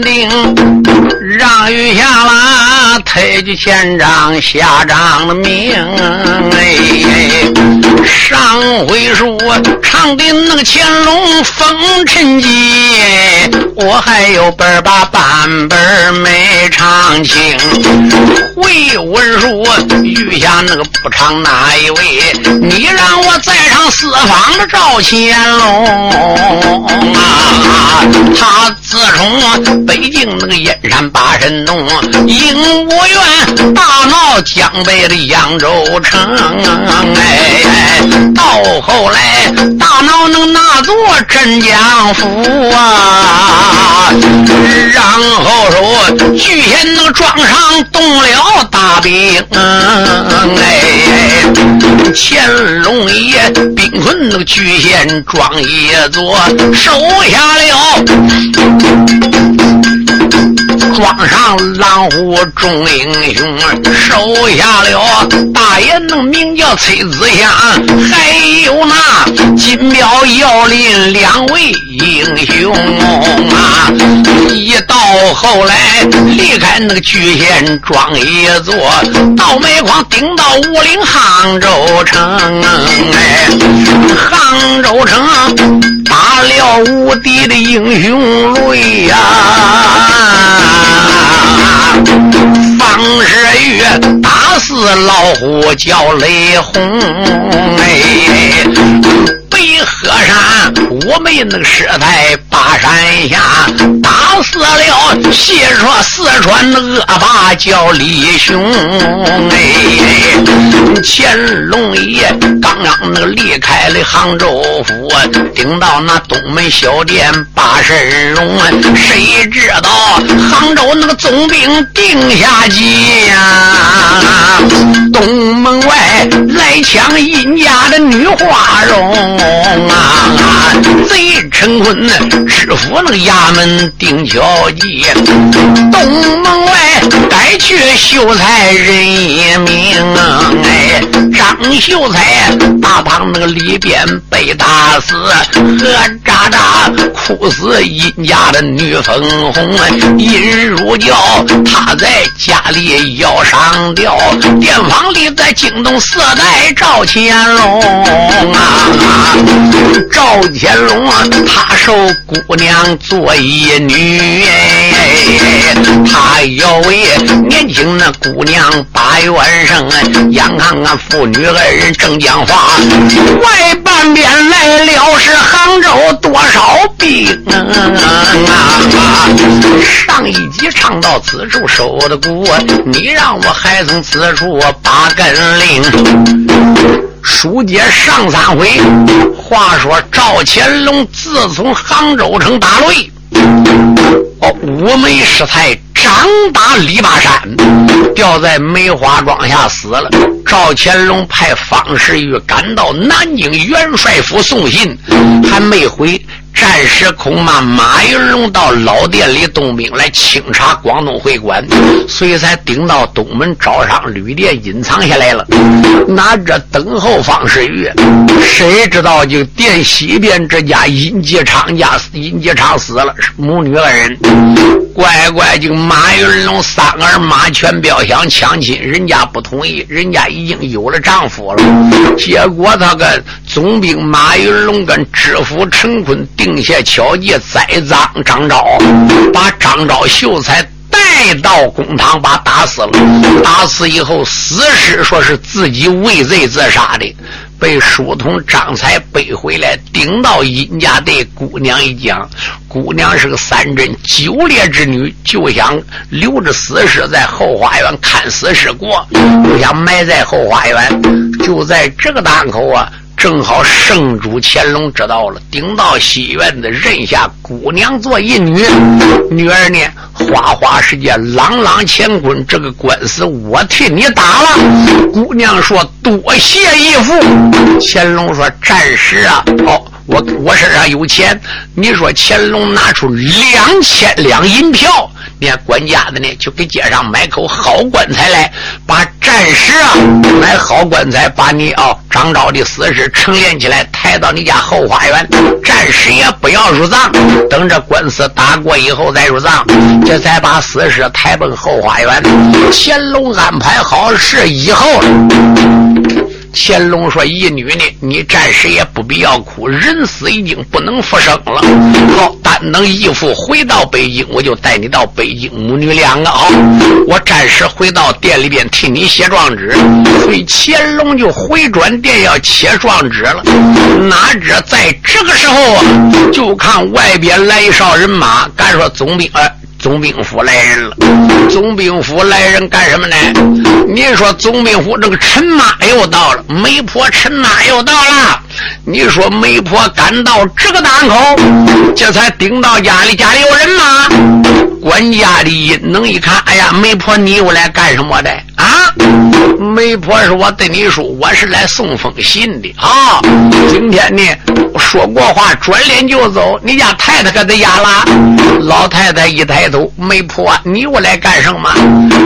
定了推举县长下章的命。哎，上回书唱的那个乾隆封臣记，我还有本把半本没唱清。回文书余下那个不唱哪一位？你让我再唱四方的赵乾隆啊！他自从北京那个燕山八神洞，引我院大闹江北的扬州城，哎，到后来大闹那个那座镇江府啊，然后说巨贤那个庄上动了大兵，哎，乾隆爷兵困那个巨贤庄一座，收下了。庄上狼虎众英雄，收下了大爷能名叫崔子祥，还有那金彪、姚林两位英雄啊！一到后来离开那个巨县庄一座，到煤矿顶到武陵杭州城，哎，杭州城了无敌的英雄泪呀！方世玉打死老虎叫雷轰，哎，北河山我们那个师太八山下打死了西说四川恶霸叫李雄，哎，乾隆爷刚刚那个离开了杭州府，顶到那东门小店八神龙，谁知道杭州那个总兵定下计呀？东门外来抢殷家的女花容啊！贼陈坤知府那个衙门定巧计，东门外该去秀才人一名，哎，张秀才大堂那个里边被打死，和渣渣哭死殷家的女粉红，殷如娇，她在家里要上吊，店房里在惊动四代赵乾隆啊，赵乾隆啊，他受姑娘做义女，他要为年轻那姑娘把元生，眼看看父女二人正讲话，外半边来了是杭州多少兵啊！上一集唱到此处收的鼓，你让我还从此处把根令。书接上三回，话说赵乾隆自从杭州城打擂，哦，五眉师太张打李八山，掉在梅花庄下死了。赵乾隆派方世玉赶到南京元帅府送信，还没回。暂时恐怕马云龙到老店里动兵来清查广东会馆，所以才顶到东门招商旅店隐藏下来了，拿着等候方世玉。谁知道就店西边这家殷吉昌家殷吉昌死了，母女二人，乖乖就马云龙三儿马全彪想抢亲，人家不同意，人家已经有了丈夫了。结果他跟总兵马云龙跟知府陈坤定。定下巧计栽赃张昭，把张昭秀才带到公堂，把打死了。打死以后，死尸说是自己畏罪自杀的，被书童张才背回来，顶到殷家对姑娘一讲，姑娘是个三贞九烈之女，就想留着死尸在后花园看死尸过，不想埋在后花园。就在这个档口啊。正好圣主乾隆知道了，顶到西院子认下姑娘做义女，女儿呢，花花世界，朗朗乾坤，这个官司我替你打了。姑娘说多谢义父。乾隆说暂时啊，好。我我身上有钱。你说乾隆拿出两千两银票。连管家的呢，就给街上买口好棺材来，把战士啊买好棺材，把你啊张昭的死尸陈列起来，抬到你家后花园。战士也不要入葬，等着官司打过以后再入葬，这才把死尸抬奔后花园。乾隆安排好事以后。乾隆说：“义女呢？你暂时也不必要哭，人死已经不能复生了。好，但等义父回到北京，我就带你到北京，母女两个啊。我暂时回到店里边替你写状纸。所以乾隆就回转店要写状纸了。哪知在这个时候啊，就看外边来一哨人马，敢说总兵啊。”总兵府来人了，总兵府来人干什么呢？你说总兵府这个陈妈又到了，媒婆陈妈又到了。你说媒婆赶到这个档口，这才顶到家里，家里有人吗？管家的一能一看，哎呀，媒婆你又来干什么的？啊，媒婆说我对你说，我是来送封信的啊。今天呢，说过话，转脸就走。你家太太可在家了？老太太一抬头，媒婆，你又来干什么？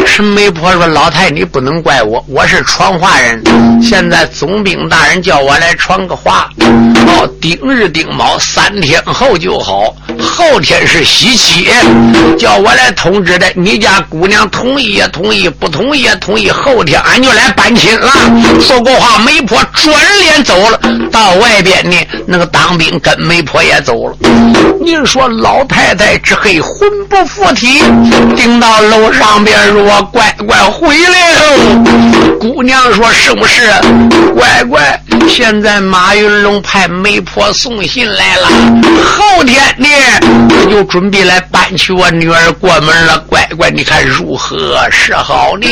是媒婆说，老太你不能怪我，我是传话人。现在总兵大人叫我来传个话，哦，丁日丁卯三天后就好，后天是喜期，叫我来通知的。你家姑娘同意也同意，不同意也。同意后天俺就来搬亲了。说过话，媒婆转脸走了。到外边呢，那个当兵跟媒婆也走了。您说老太太这黑魂不附体，顶到楼上边说：“乖乖回来喽。”姑娘说：“是不是？”乖乖，现在马云龙派媒婆送信来了。后天呢，就准备来搬娶我女儿过门了。乖乖，你看如何是好呢？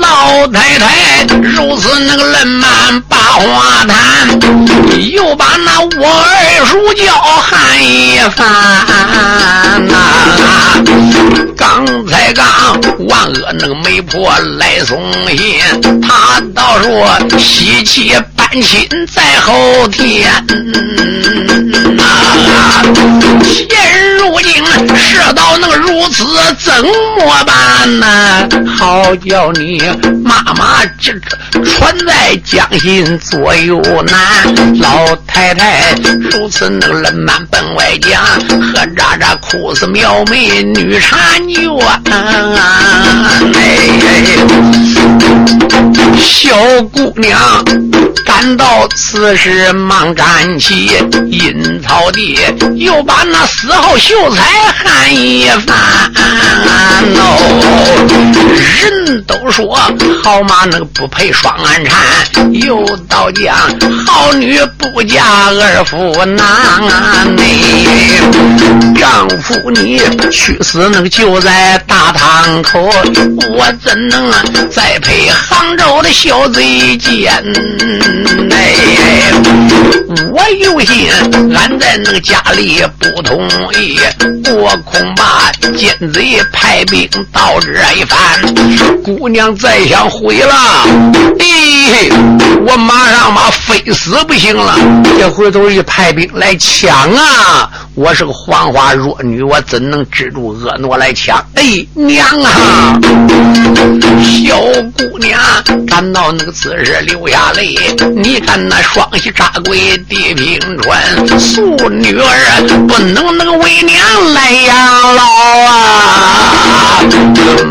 老太太如此那个冷慢把话谈，又把那我儿叔叫喊一番呐。刚才刚万恶那个媒婆来送信，他倒说喜气搬亲在后天呐。现如今世道能如此，怎么办呢？好叫你妈妈这穿在江心左右难。老太太如此能冷满奔外家，喝喳喳哭死苗眉女婵娟。哎，小姑娘赶到此时忙站起，阴草地又把那死后秀才喊一番哦。人都说好马那个不配双鞍缠，又到讲好女不嫁二夫难啊！你丈夫你去死那个就在大堂口，我怎能再配杭州的小贼奸？哎，我有心俺在那个家里不同意，我恐怕奸贼派兵到这一番。姑娘再想回了，咦，我马上嘛非死不行了。这回头一派兵来抢啊！我是个黄花弱女，我怎能止住婀娜来抢？哎，娘啊！小姑姑娘感到那个此时流下泪。你看那双膝扎跪地平川，素女儿不能那个为娘来养老啊！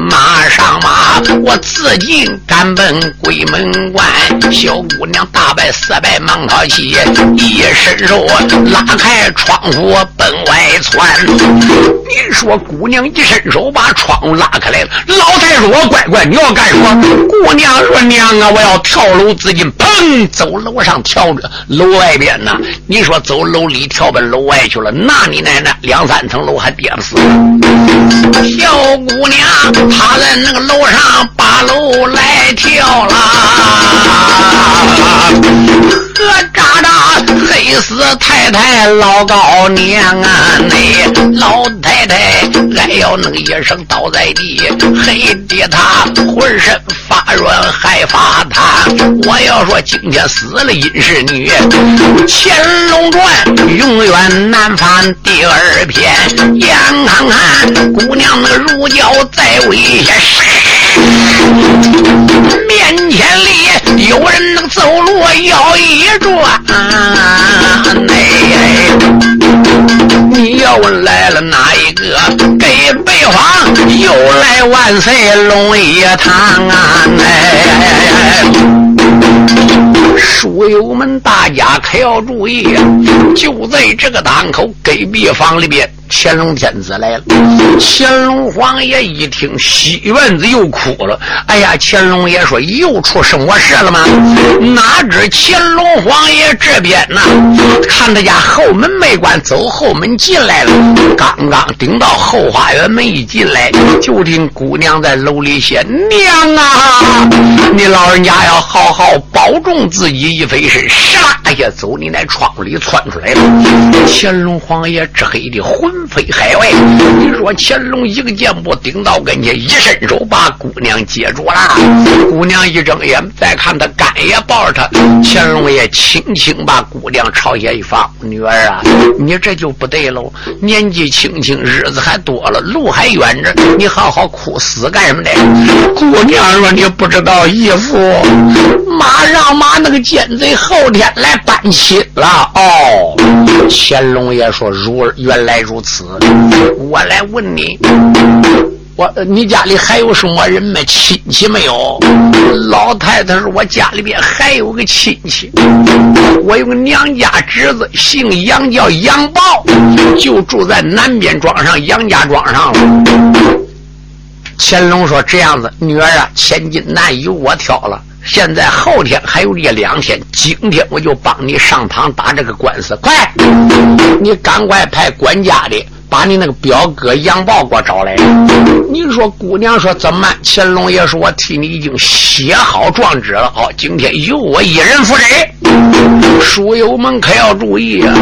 马上马，我自尽赶奔鬼门关。小姑娘大败四败忙逃起，一伸手拉开窗户。奔外窜，你说姑娘一伸手把窗户拉开来了。老太说：“我乖乖，你要干什么？”姑娘说：“娘啊，我要跳楼自尽。”砰，走楼上跳着楼外边呢。你说走楼里跳奔楼外去了，那你奶奶两三层楼还跌不死。小姑娘她在那个楼上把楼来跳了，呵喳喳黑死太。太老高娘啊，那老太太哎要那个一声倒在地，黑的他浑身发软害发烫。我要说今天死了殷氏女，《乾隆传》永远难翻第二篇。眼看看姑娘那个如胶在危险，面前里有人能走路要一转，哎，你要问来了哪一个？给北方又来万岁龙一堂啊！哎。书友们，大家可要注意，就在这个档口，隔壁房里边，乾隆天子来了。乾隆皇爷一听，西院子又哭了。哎呀，乾隆爷说：“又出什么事了吗？”哪知乾隆皇爷这边呢，看他家后门没关，走后门进来了。刚刚顶到后花园门一进来，就听姑娘在楼里写：“娘啊，你老人家要好好保重自。”己一飞身，唰一下走你那窗户里窜出来了。乾隆皇爷这黑的魂飞海外。你说乾隆一个箭步顶到跟前，一伸手把姑娘接住了。姑娘一睁眼，再看他干也抱着他。乾隆爷轻轻把姑娘朝下一放：“女儿啊，你这就不对喽。年纪轻轻，日子还多了，路还远着，你好好哭死干什么的？”姑娘说：“你不知道一，义父马让马那个。”奸贼后天来搬亲了哦！乾隆爷说：“如原来如此，我来问你，我你家里还有什么人没亲戚没有？”老太太说：“我家里边还有个亲戚，我有个娘家侄子，姓杨，叫杨豹，就住在南边庄上杨家庄上了。”乾隆说：“这样子，女儿啊，千金难由我挑了。”现在后天还有这两天，今天我就帮你上堂打这个官司。快，你赶快派管家的把你那个表哥杨豹给我找来。你说姑娘说怎么？乾隆爷说我替你已经写好状纸了。哦，今天由我一人负责。书友们可要注意啊！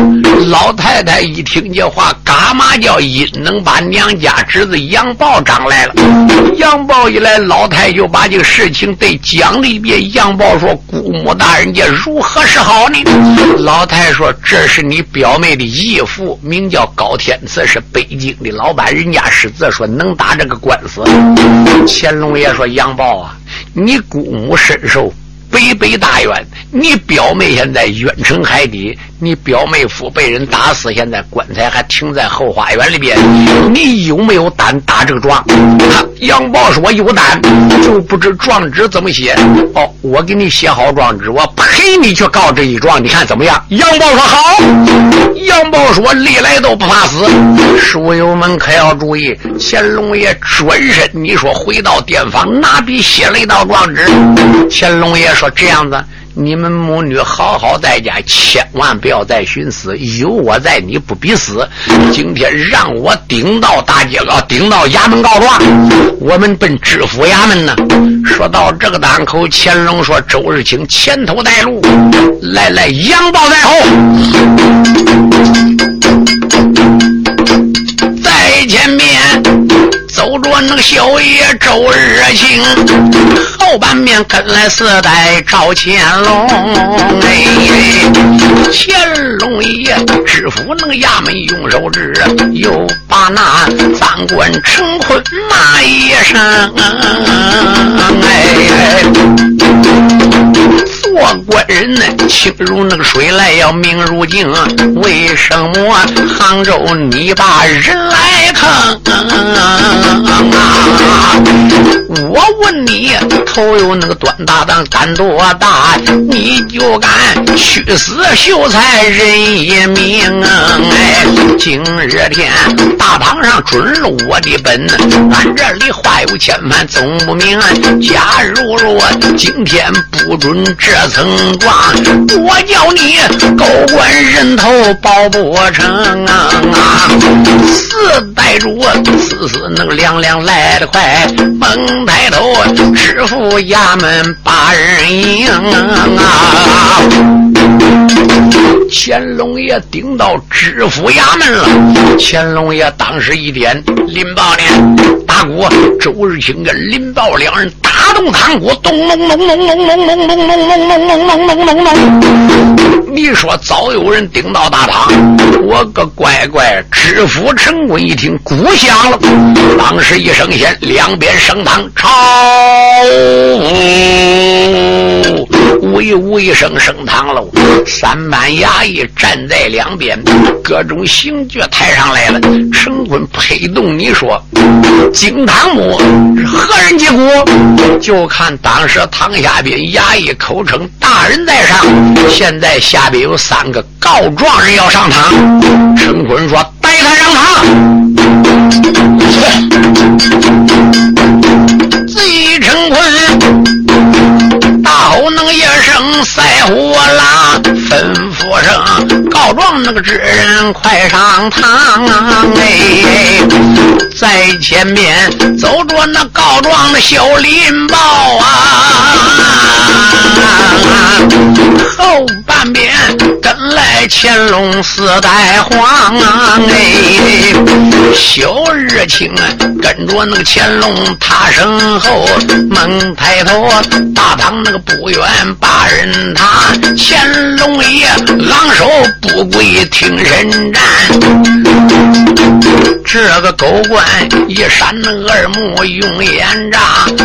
老太太一听这话，嘎嘛叫阴能把娘家侄子杨豹找来了。杨豹一来，老太就把这个事情对讲了一遍。杨豹说：“姑母大人家如何是好呢？”老太说：“这是你表妹的义父，名叫高天赐，这北京的老板，人家识字，说能打这个官司。”乾隆爷说：“杨豹啊，你姑母身受。”北北大院，你表妹现在冤沉海底，你表妹夫被人打死，现在棺材还停在后花园里边。你有没有胆打这个状？杨豹说：“有胆，就不知状纸怎么写。哦，我给你写好状纸，我陪你去告这一状，你看怎么样？”杨豹说：“好。”杨豹说：“历来都不怕死。”书友们可要注意，乾隆爷转身，你说回到殿房，拿笔写了一道状纸。乾隆爷说。这样子，你们母女好好在家，千万不要再寻死。有我在，你不必死。今天让我顶到大街上，顶到衙门告状，我们奔知府衙门呢。说到这个档口，乾隆说：“周日清前头带路，来来，杨豹在后，在前面。”走着那个小爷周日清，后半面跟来四代赵乾隆。哎，乾隆爷知府那个衙门用手指，又把那赃官陈坤骂一声。哎。做官人呢，清如那个水来，要明如镜。为什么杭州你把人来坑？啊我问你，头有那个短大胆，胆多大？你就敢屈死秀才人一命？哎，今日天大堂上准了我的本，俺这里话有千万总不明。假如若今天不准这。曾挂，我叫你高官人头保不成啊！四代主，死死能凉凉来得快，猛抬头，师傅衙门把人迎啊！乾隆爷顶到知府衙门了。乾隆爷当时一点，林豹呢？打鼓，周日清跟林豹两人打动堂鼓，咚咚咚咚咚咚咚咚咚咚咚咚咚咚咚咚。你说早有人顶到大堂，我个乖乖！知府陈坤一听鼓响了，当时一声先，两边升堂朝。呜呜一声升堂喽，三班衙役站在两边，各种刑具抬上来了。陈坤拍动你说：“金堂木是何人击鼓？”就看当时堂下边衙役口称大人在上，现在下边有三个告状人要上堂。陈坤说：“带他上堂。”贼陈坤，大吼能一声赛虎狼，吩说声告状那个纸人快上堂啊哎，在前面走着那告状的小林豹啊，后半边跟来乾隆四代皇哎，小日清跟着那个乾隆他身后，猛抬头大堂那个不远把人他，乾隆爷昂首不跪听人战，这个狗官一闪那耳目用眼眨，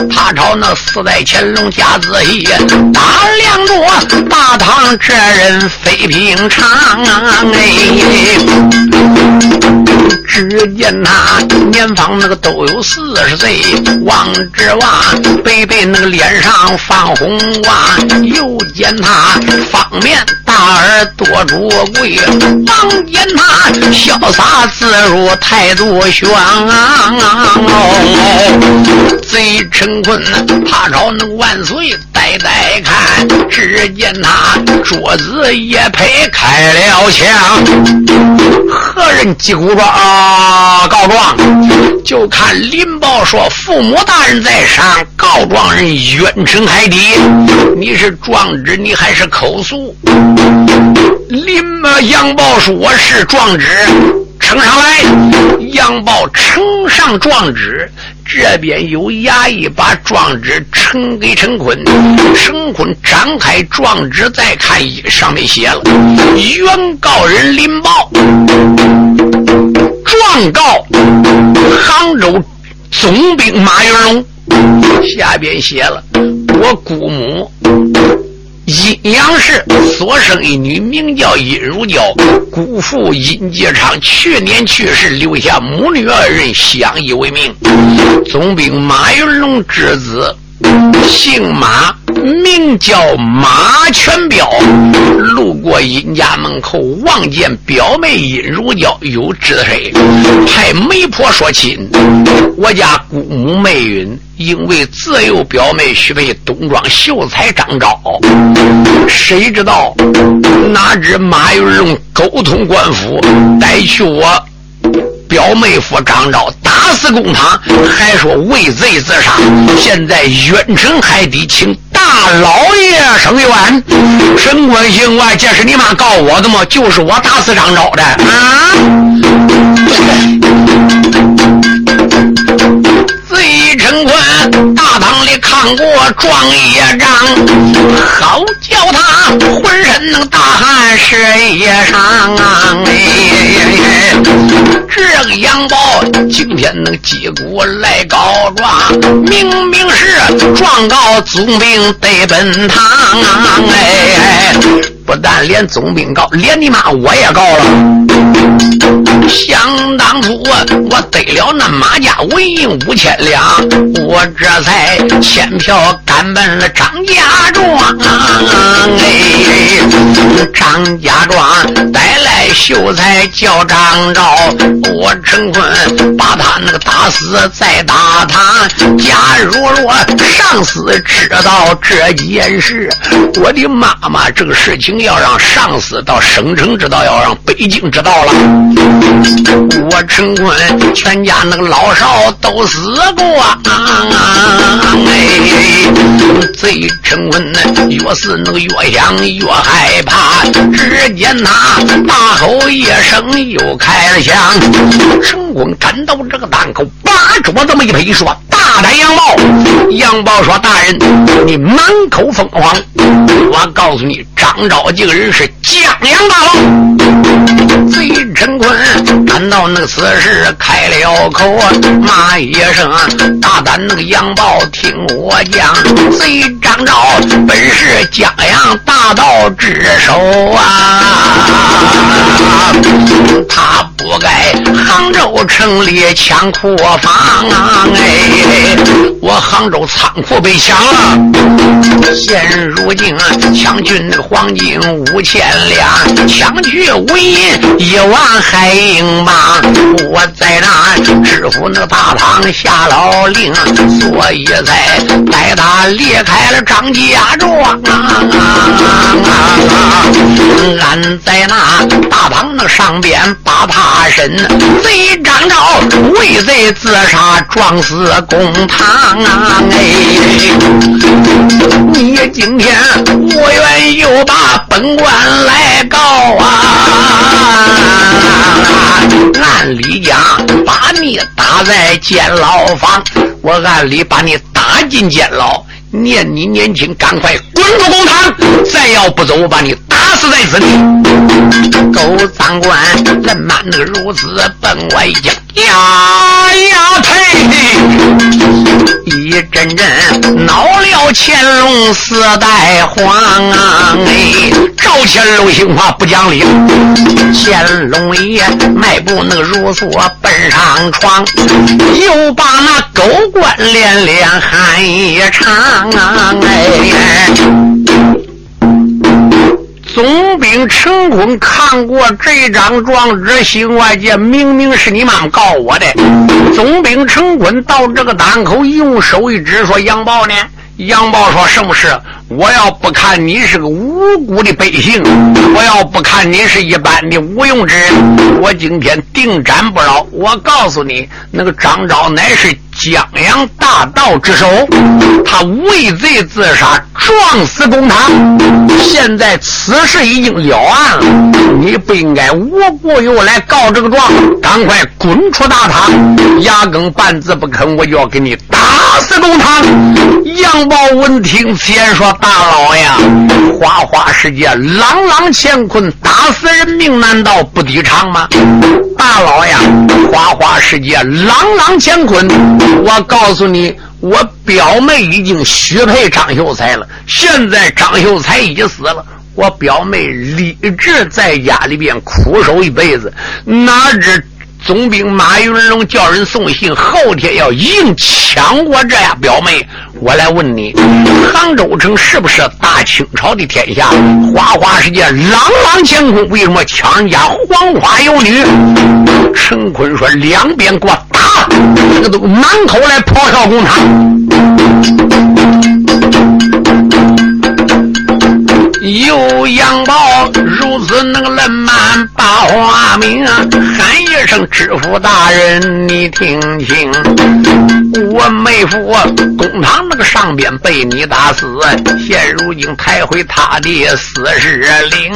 他朝那四代乾隆家仔细打量着大唐这人非平常哎。只见他年方那个都有四十岁，望之娃背背那个脸上泛红袜，又见他方面大耳朵着贵，望见他潇洒自如态度轩昂。贼陈坤他朝能万岁再看，只见他桌子也配开了枪，何人击鼓状？啊！告状，就看林豹说：“父母大人在上，告状人冤沉海底。你是状纸，你还是口诉？”林嘛杨豹说：“我是状纸，呈上来。”杨豹呈上状纸，这边有衙役把状纸呈给陈坤。陈坤张开状纸，再看上面写了：“原告人林豹。”状告杭州总兵马云龙，下边写了我姑母阴阳氏所生一女，名叫阴如娇，姑父阴介昌去年去世，留下母女二人相依为命。总兵马云龙之子，姓马。名叫马全彪，路过殷家门口，望见表妹殷如娇有知谁，派媒婆说亲。我家姑母媚云，因为自幼表妹许配东庄秀才张昭，谁知道哪知马云龙沟通官府，带去我。表妹夫张昭打死公堂，还说畏罪自杀，现在远城海底，请大老爷声冤。神官行官，这是你妈告我的吗？就是我打死张昭的啊！贼陈坤大堂里看过状业章，好叫他浑身能大汗湿衣裳啊！这个杨宝今天能击鼓来告状，明明是状告总兵得奔堂啊！哎，不但连总兵告，连你妈我也告了。想当初我得了那马家文银五千两，我这才千票赶奔了张家庄。哎，张家庄带来。秀才叫张昭，我陈坤把他那个打死再打他。假如若上司知道这件事，我的妈妈，这个事情要让上司到省城知道，要让北京知道了，我陈坤全家那个老少都死过。哎，贼陈文呢，越是那个越想越害怕。只见他大吼一声，又开了枪。陈坤赶到这个档口，把桌这么一拍，说：“大胆杨豹！”杨豹说：“大人，你满口疯狂！我告诉你，张昭这个人是江洋大盗。”贼陈坤赶到那个此时开了口，骂一声：“大胆那个杨豹，听我讲，贼张昭本是江洋大盗之首啊！他不该杭州城里抢库房啊！哎，我杭州仓库被抢了，现如今抢去那个黄金五千两，抢去无银一万海英镑。我在那知府那个大堂下了令，所以才带他离开了张家庄啊！俺在那大堂那上边把他审，贼张昭为贼自杀撞死公堂啊！哎，你今天我愿又把本官来告啊！按理讲把你打在监牢房，我按理把你打进监牢。念你年轻，赶快滚出公堂！再要不走，我把你死在此地！狗赃官人满那个如此奔外讲，呀呀呸！一阵阵恼了乾隆四代皇啊！哎，赵乾隆行话不讲理，乾隆爷迈步那个如梭奔上床，又把那狗官连连喊一场啊。哎，总兵陈坤看过这张状纸，心外界明明是你妈告我的。总兵陈坤到这个档口，用手一指，说：“杨豹呢？”杨豹说：“什么事？我要不看你是个无辜的百姓，我要不看你是一般的无用之人，我今天定斩不饶。我告诉你，那个张昭乃是。”江洋大盗之首，他畏罪自杀，撞死公堂。现在此事已经了案了，你不应该无故又来告这个状，赶快滚出大堂！牙根半字不肯，我就要给你打四公堂！杨宝闻听此言，说：“大老爷，花花世界，朗朗乾坤，打死人命难道不抵偿吗？”大老爷，花花世界，朗朗乾坤。我告诉你，我表妹已经许配张秀才了。现在张秀才已死了，我表妹立志在家里边苦守一辈子。哪知总兵马云龙叫人送信，后天要硬抢我这呀表妹。我来问你，杭州城是不是大清朝的天下？花花世界，朗朗乾坤，为什么抢人家黄花有女？陈坤说：“两边给我打，这个都满口来咆哮公堂。”有杨宝如此那个冷满把花名，喊一声知府大人，你听清，我妹夫公堂那个上边被你打死，现如今抬回他的死尸灵，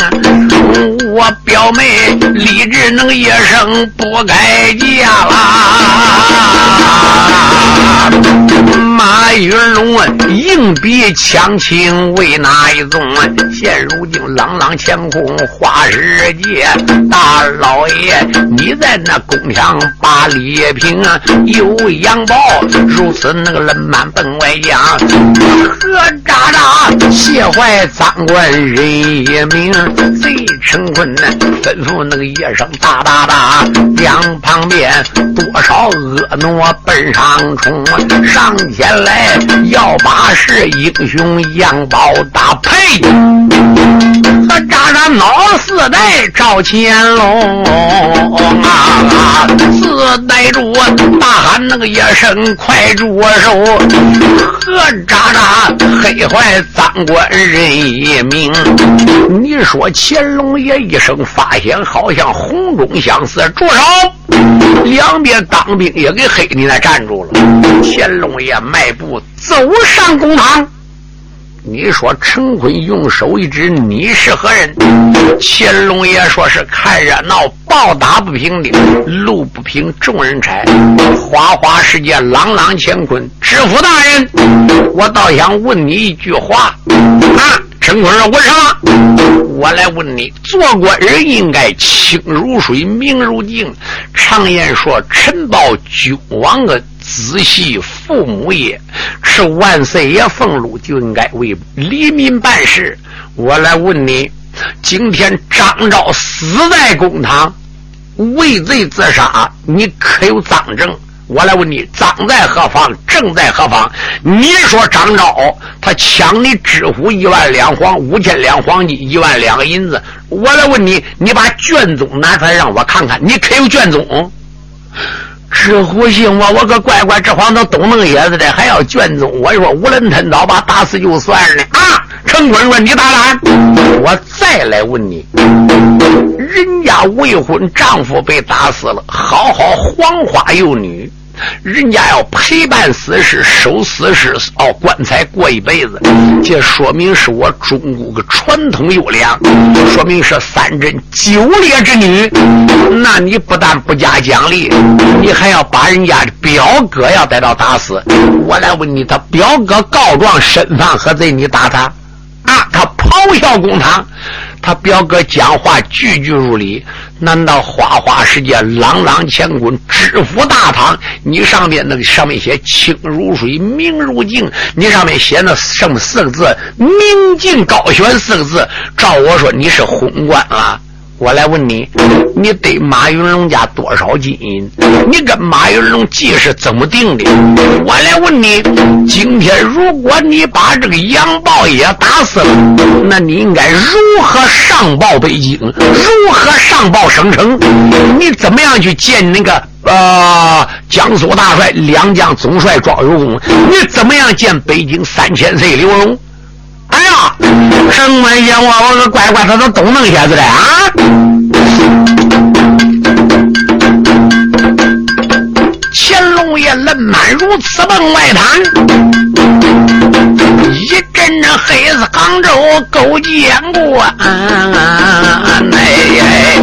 我表妹立志能一生不改嫁啦。马云龙硬逼强亲为哪一种？现如今朗朗乾坤花世界，大老爷你在那宫墙把礼品，有杨宝如此那个冷满本外将，何渣渣谢坏赃官人一名，贼成坤吩咐那个一声大大大，两旁边多少婀娜奔上冲，上前来要把是英雄杨宝打呸！和渣渣闹似四代赵乾隆啊，四代主大喊那个一声快住我手，何渣渣黑坏赃官人一名。你说乾隆爷一声发现，好像红中相似，住手！两边当兵也给黑你那站住了。乾隆爷迈步走上公堂。你说陈坤用手一指，你是何人？乾隆爷说是看热闹，暴打不平的，路不平众人拆。花花世界，朗朗乾坤，知府大人，我倒想问你一句话啊！陈坤说：“我什么？我来问你，做官人应该清如水，明如镜。常言说，臣报君王的。”子系父母也，吃万岁爷俸禄就应该为黎民办事。我来问你，今天张昭死在公堂，畏罪自杀，你可有赃证？我来问你，赃在何方？正在何方？你说张昭他抢你知府一万两黄五千两黄金一万两银子，我来问你，你把卷宗拿出来让我看看，你可有卷宗？知虎信我，我个乖乖，这话能东弄野子的，还要卷宗？我说无论吞刀，把打死就算了啊！陈坤说：“你大胆？我再来问你，人家未婚丈夫被打死了，好好黄花幼女。”人家要陪伴死尸，守死尸，哦，棺材过一辈子，这说明是我中国个传统优良，说明是三贞九烈之女。那你不但不加奖励，你还要把人家的表哥要带到打死。我来问你，他表哥告状身犯何罪？你打？他咆哮公堂。他表哥讲话句句如理，难道花花世界朗朗乾坤知府大堂？你上面那个上面写清如水明如镜，你上面写那什么四个字明镜高悬四个字？照我说你是昏官啊！我来问你，你对马云龙家多少金银？你跟马云龙计是怎么定的？我来问你，今天如果你把这个杨豹也打死了，那你应该如何上报北京？如何上报省城？你怎么样去见那个呃江苏大帅两江总帅庄有功？你怎么样见北京三千岁刘荣？哎呀，什么呀？我我个乖乖，他都都弄下子了啊！乾隆爷冷满如此奔外滩，一阵阵黑子杭州勾践关。哎，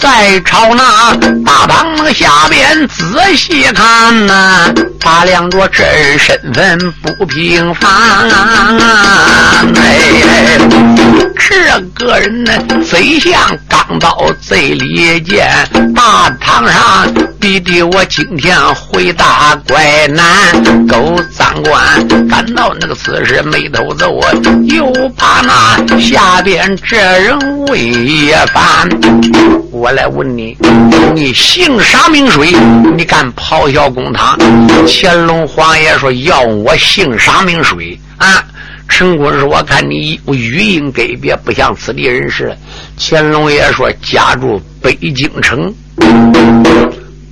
在朝那大堂下边仔细看呐。打量着这人身份不平凡，哎，这个人呢，贼像钢刀，嘴里剑。大堂上弟弟，我今天回答怪难。狗三官感到那个此事眉头皱，又怕那下边这人为也烦。我来问你，你姓啥名谁？你敢咆哮公堂？乾隆皇爷说要我姓啥名谁啊？陈坤说：“我看你语音给别，不像此地人士。”乾隆爷说：“家住北京城。”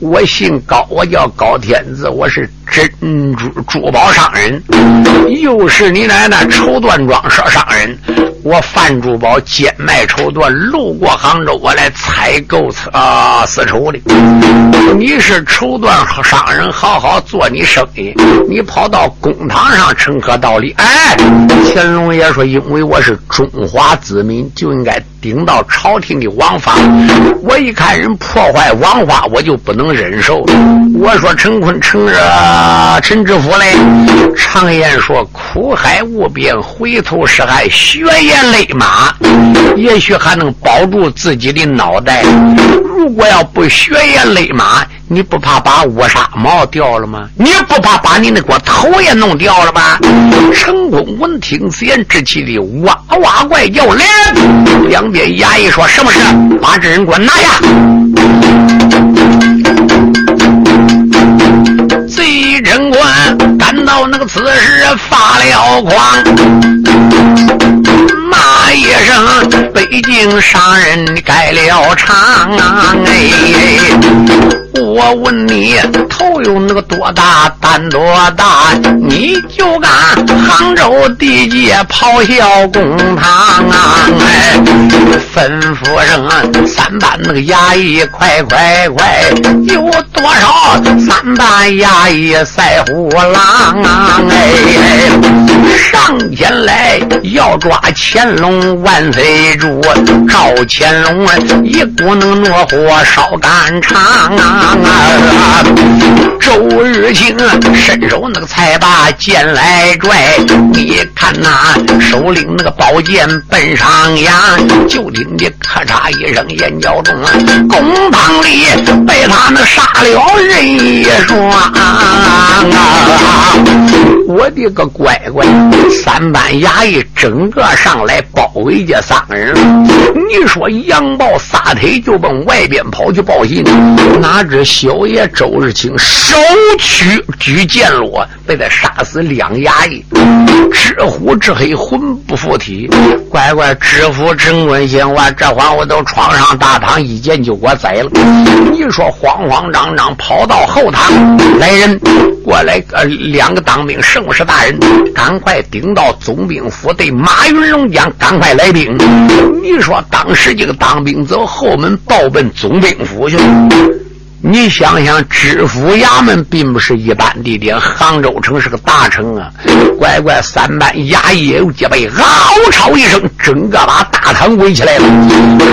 我姓高，我叫高天子，我是珍珠珠宝商人，又是你奶奶绸缎庄商商人。我贩珠宝，兼卖绸缎，路过杭州，我来采购啊丝绸的。你是绸缎商人，好好做你生意。你跑到公堂上，成何道理？哎，乾隆爷说，因为我是中华子民，就应该。顶到朝廷的王法，我一看人破坏王法，我就不能忍受。我说陈坤，陈着陈知府嘞，常言说苦海无边，回头是岸，血眼泪马，也许还能保住自己的脑袋。如果要不血眼泪马，你不怕把乌纱帽掉了吗？你不怕把你那个头也弄掉了吗？陈坤闻听此言，之气的哇哇怪叫来，两边衙役说什么事？把这人给我拿下！官感到那个此时发了狂。骂一声，北京商人改了厂，哎。我问你，头有那个多大，胆多大？你就敢杭州地界咆哮公堂啊！哎，吩咐声三班那个衙役，快快快！有多少三班衙役赛虎狼啊？哎，上前来要抓乾隆万岁主，赵乾隆啊一股那怒火烧肝肠啊！啊！周日清伸手那个才把剑来拽，你看那手领那个宝剑奔上扬，就听你咔嚓一声，眼角中啊公堂里被他那杀了人一双啊！我的个乖乖，三班衙役整个上来包围这三个人，你说杨豹撒腿就奔外边跑去报信，哪知小爷周日清手取举剑落，被他杀死两衙役，知虎知黑，魂不附体。乖乖，知府陈坤贤，我这会我都闯上大堂，一剑就给我宰了。你说慌慌张张跑到后堂，来人过来，呃，两个当兵，正是大人，赶快顶到总兵府，对马云龙讲，赶快来兵。你说当时这个当兵走后门，报奔总兵府去了。你想想，知府衙门并不是一般地点，杭州城是个大城啊！乖乖，三班衙役有几倍，嗷吵一声，整个把大堂围起来了。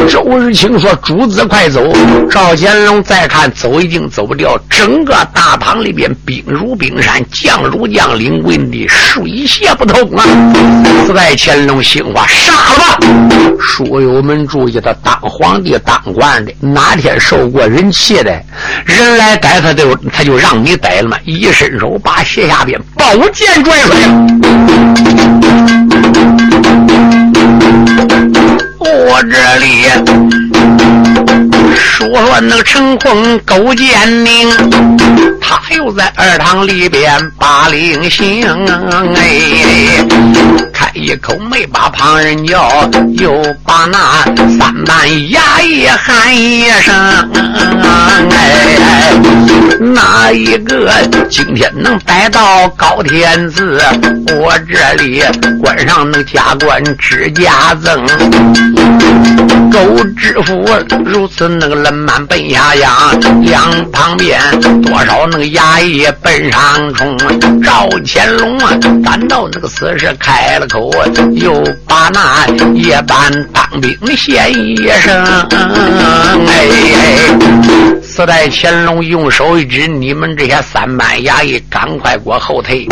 周日清说：“主子快走！”赵乾隆再看，走已经走不掉，整个大堂里边兵如冰山，将如将领，问的水泄不通啊！四代乾隆心话：杀了吧！书友们注意，他当皇帝当惯的，哪天受过人气的？人来逮他就他就让你逮了嘛！一伸手把鞋下边宝剑拽出来了。我这里。说说那个陈坤勾践宁，他又在二堂里边把令行，哎，开一口没把旁人叫，又把那三班衙役喊一声，哎，哪一个今天能逮到高天子？我这里官上能加官之加赠，周知府如此那个冷。满奔下江，两旁边多少那衙役奔上冲。赵乾隆啊，赶到那个此时开了口，又把那夜班当兵的先一声，哎。四代乾隆用手一指：“你们这些三班衙役，赶快给我后退！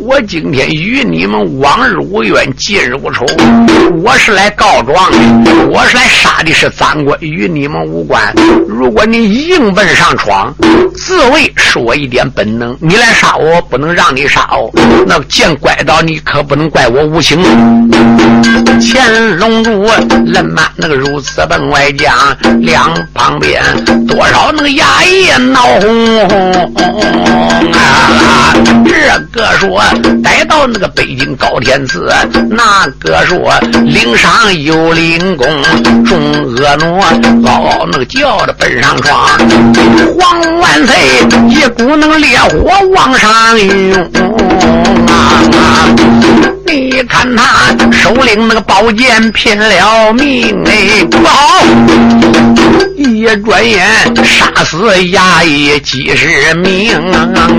我今天与你们往日无冤，近日无仇。我是来告状的，我是来杀的是赃官，与你们无关。如果你硬奔上闯，自卫是我一点本能。你来杀我，不能让你杀我。那见拐到你，可不能怪我无情。”乾隆主人马那个如此奔外将，两旁边多少？那个衙役闹哄哄啊！这个说逮到那个北京高天子，那个说领上有领功，众婀娜嗷嗷那个叫着奔上床，皇万岁！一不能烈火往上涌！啊你看他手领那个宝剑拼了命哎，不好！一转眼杀死衙役几十名，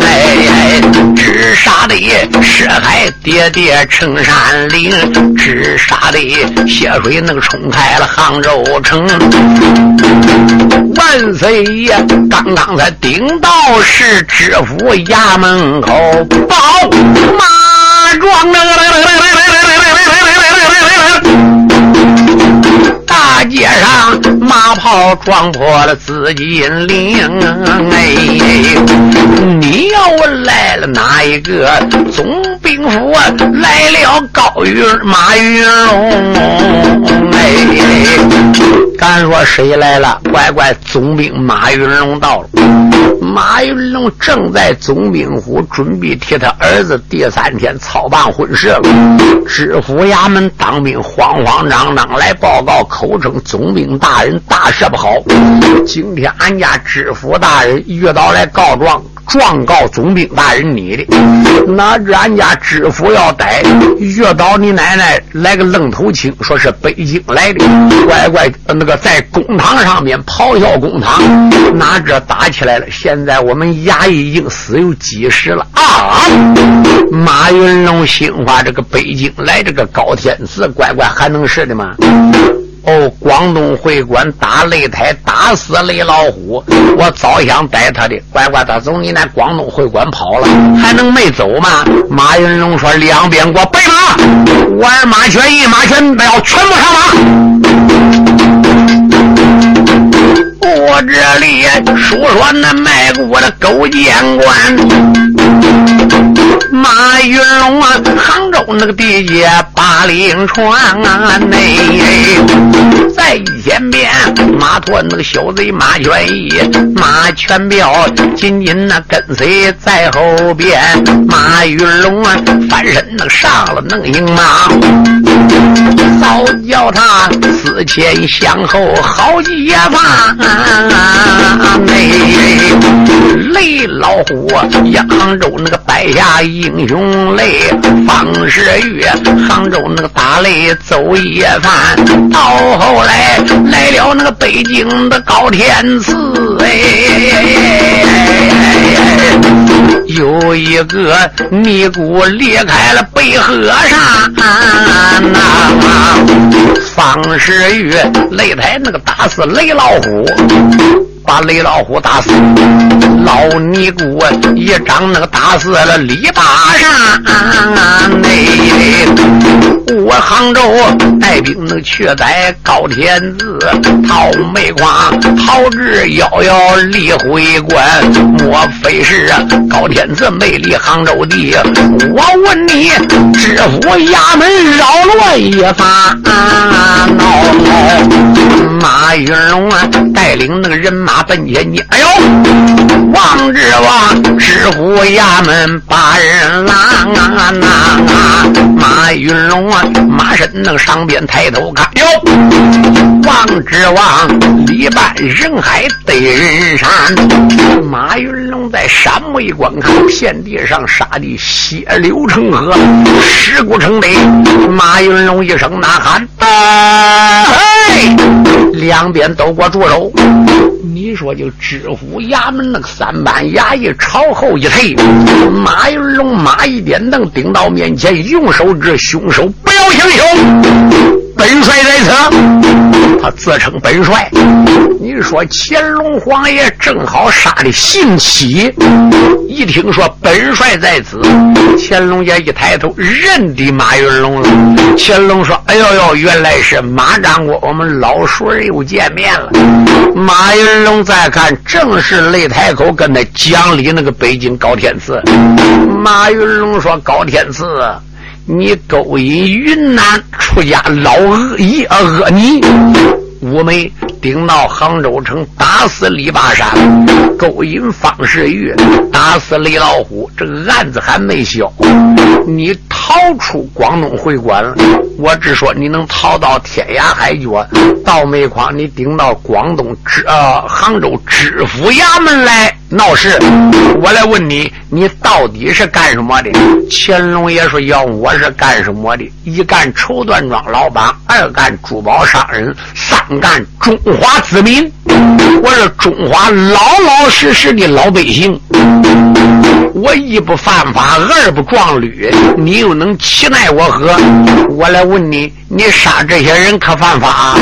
哎，只杀的尸骸叠叠成山岭，只杀的血水那个冲开了杭州城。万岁爷刚刚才顶到是知府衙门口，报马庄那大街上马炮撞破了紫金铃，哎，你要问来了哪一个？总兵府来了高云马云龙，哎，敢说谁来了？乖乖，总兵马云龙到了。马云龙正在总兵府准备替他儿子第三天操办婚事了。知府衙门当兵慌慌张张来报告，口称总兵大人大事不好。今天俺家知府大人遇到来告状。状告总兵大人，你的哪知俺家知府要逮，遇到你奶奶来个愣头青，说是北京来的，乖乖那个在公堂上面咆哮公堂，哪知打起来了。现在我们衙役已经死有几十了啊！马云龙心话，这个北京来这个高天赐，乖乖还能是的吗？哦，广东会馆打擂台打死雷老虎，我早想逮他的，乖乖他从你那广东会馆跑了，还能没走吗？马云龙说：“两边给我备马，我马全一马全要全部上马。”我这里说说那卖国的勾践官。马云龙啊，杭州那个地界八岭川啊内，在前边马驮那个小贼马全义，马全彪紧紧那跟随在后边。马云龙啊，翻身那上了能行马，早叫他思前想后好几番。内雷老虎，杭州那个白下。英雄泪，方世玉，杭州那个打擂走一番，到后来来了那个北京的高天赐，哎，有一个尼姑离开了北河山，那方世玉擂台那个打死雷老虎。把雷老虎打死，老尼姑一掌那个打死了李八山。我杭州带兵那去逮高天子，陶煤矿陶至遥遥立回关。莫非是高天子没离杭州地？我问你，知府衙门扰乱一番。闹闹马云龙啊，带领那个人马。奔前你，哎呦！王之王，知府衙门把人拦啊！马云龙啊，马身那个上边抬头看，哟！王之王，里半人海对人山。马云龙在山尾观看，遍地上杀的血流成河，尸骨成堆。马云龙一声呐喊：“！”两边都给我住手！你说就知府衙门那个三班衙役朝后一退，马云龙马一点灯顶到面前，用手指凶手，不要行凶。本帅在此，他自称本帅。你说乾隆皇爷正好杀的兴起，一听说本帅在此，乾隆爷一抬头认得马云龙了。乾隆说：“哎呦呦，原来是马长官，我们老熟人又见面了。”马云龙再看，正是擂台口跟他讲理那个北京高天赐。马云龙说：“高天赐。”你勾引云南出家老恶一恶尼，五妹顶到杭州城，打死李八山，勾引方世玉，打死李老虎，这个案子还没消。你逃出广东会馆，我只说你能逃到天涯海角，到煤矿你顶到广东知呃杭州知府衙门来。闹事！我来问你，你到底是干什么的？乾隆爷说要我是干什么的？一干绸缎庄老板，二干珠宝商人，三干中华子民。我是中华老老实实的老百姓。我一不犯法，二不撞律，你又能欺奈我何？我来问你，你杀这些人可犯法？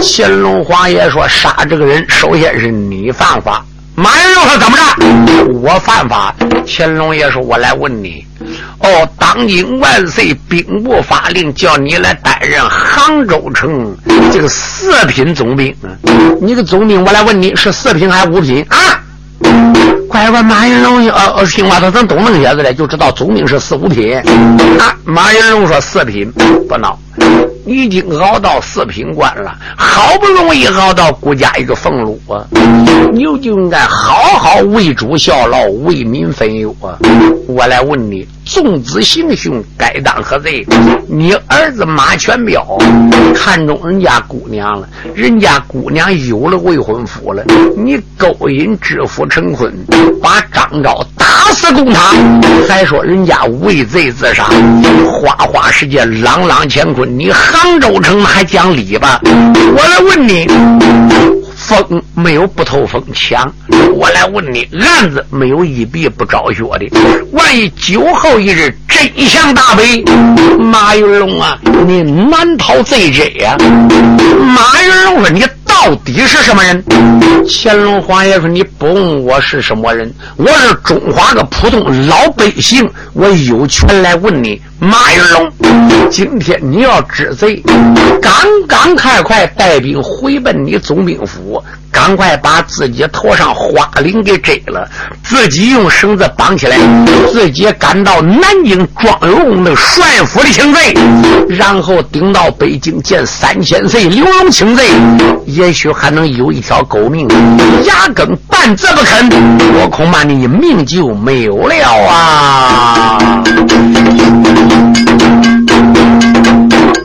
乾隆皇爷说杀这个人，首先是你犯法。马云龙说：“怎么着？我犯法？”乾隆爷说：“我来问你，哦，当今万岁兵部法令，叫你来担任杭州城这个四品总兵。你个总兵，我来问你是四品还是五品啊？”乖乖，马云龙呃呃，听话，他怎懂那些子嘞？就知道总兵是四五品啊。马云龙说：“四品，不孬。”已经熬到四品官了，好不容易熬到国家一个俸禄啊，你就应该好好为主效劳，为民分忧啊！我来问你。纵子行凶，该当何罪？你儿子马全彪看中人家姑娘了，人家姑娘有了未婚夫了，你勾引知府陈坤，把张昭打死公堂，还说人家为贼自杀，花花世界，朗朗乾坤，你杭州城还讲理吧？我来问你。风没有不透风墙，我来问你，案子没有一笔不着血的。万一酒后一日真相大白，马云龙啊，你难逃罪责呀！马云龙说：“你。”到底是什么人？乾隆皇爷说：“你不问我是什么人，我是中华的普通老百姓，我有权来问你。马云龙，今天你要知贼，赶赶快快带兵回奔你总兵府。”赶快把自己头上花翎给摘了，自己用绳子绑起来，自己赶到南京庄荣的帅府里请罪，然后顶到北京见三千岁刘荣请罪，也许还能有一条狗命。压根半字不肯，我恐怕你命就没有了啊！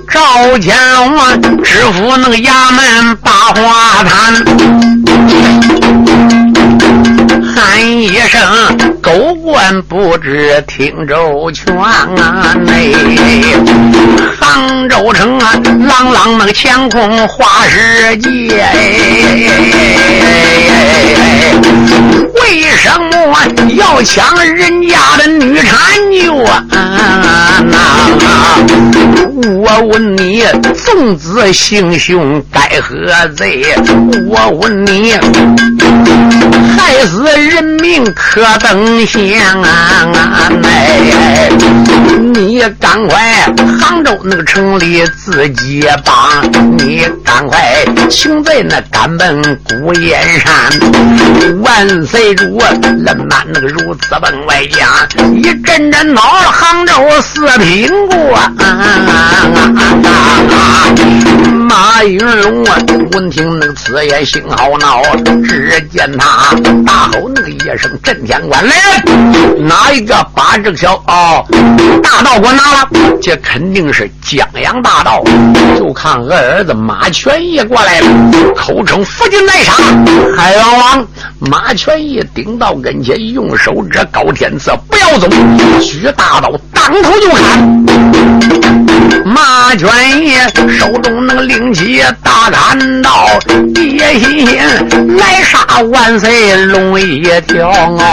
赵乾隆啊，知府那个衙门把花坛，喊一声狗官不知听周全啊！内杭州城啊，朗朗那个乾坤花世界，为什么要抢人家的女婵娟啊？我问你，纵子行凶该何罪？我问你，害死人命可等闲啊？哎，你赶快杭州那个城里自己帮，你赶快请在那赶奔孤雁山，万岁主人满那个如此奔外江，一阵阵闹杭州四品国。马云龙啊，闻听那个此言，心好恼。只见他大吼那个一声：“震天官来人！哪一个把这个小哦大道给我拿了？这肯定是江洋大盗。就看二儿子马全义过来了，口称福晋来杀海王王。马全义顶到跟前，用手指高天赐，不要走，举大刀当头就砍。马全义手中那个令旗大砍刀，一心心来杀万岁龙一条啊！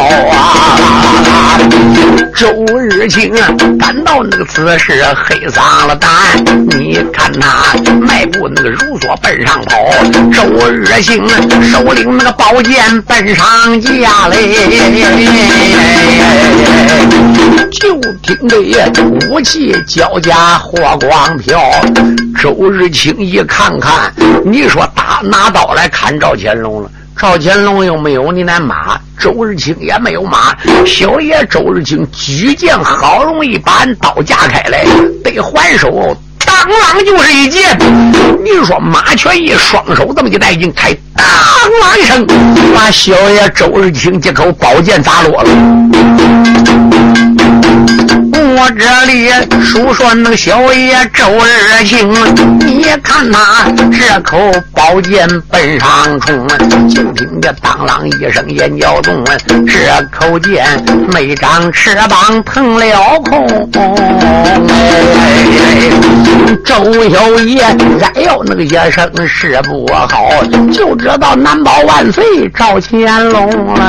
周日清感到那个此时黑丧了胆，你看他迈步那个如梭奔上跑，周日清手领那个宝剑。奔上架嘞，就听得武器交加，火光飘。周日清一看看，你说打拿刀来砍赵乾隆了？赵乾隆又没有你那马，周日清也没有马。小爷周日清举剑，好容易把俺刀架开来，得还手。当啷就是一剑，你说马全义双手这么一带劲，开当啷一声，把小爷周日清这口宝剑砸落了。我这里数说那个小爷周日清，你看他这口宝剑奔上冲，就听这当啷一声眼角动，这口剑没长翅膀腾了空。周小爷哎呦那个一声是不好，就知道难保万岁赵乾隆了。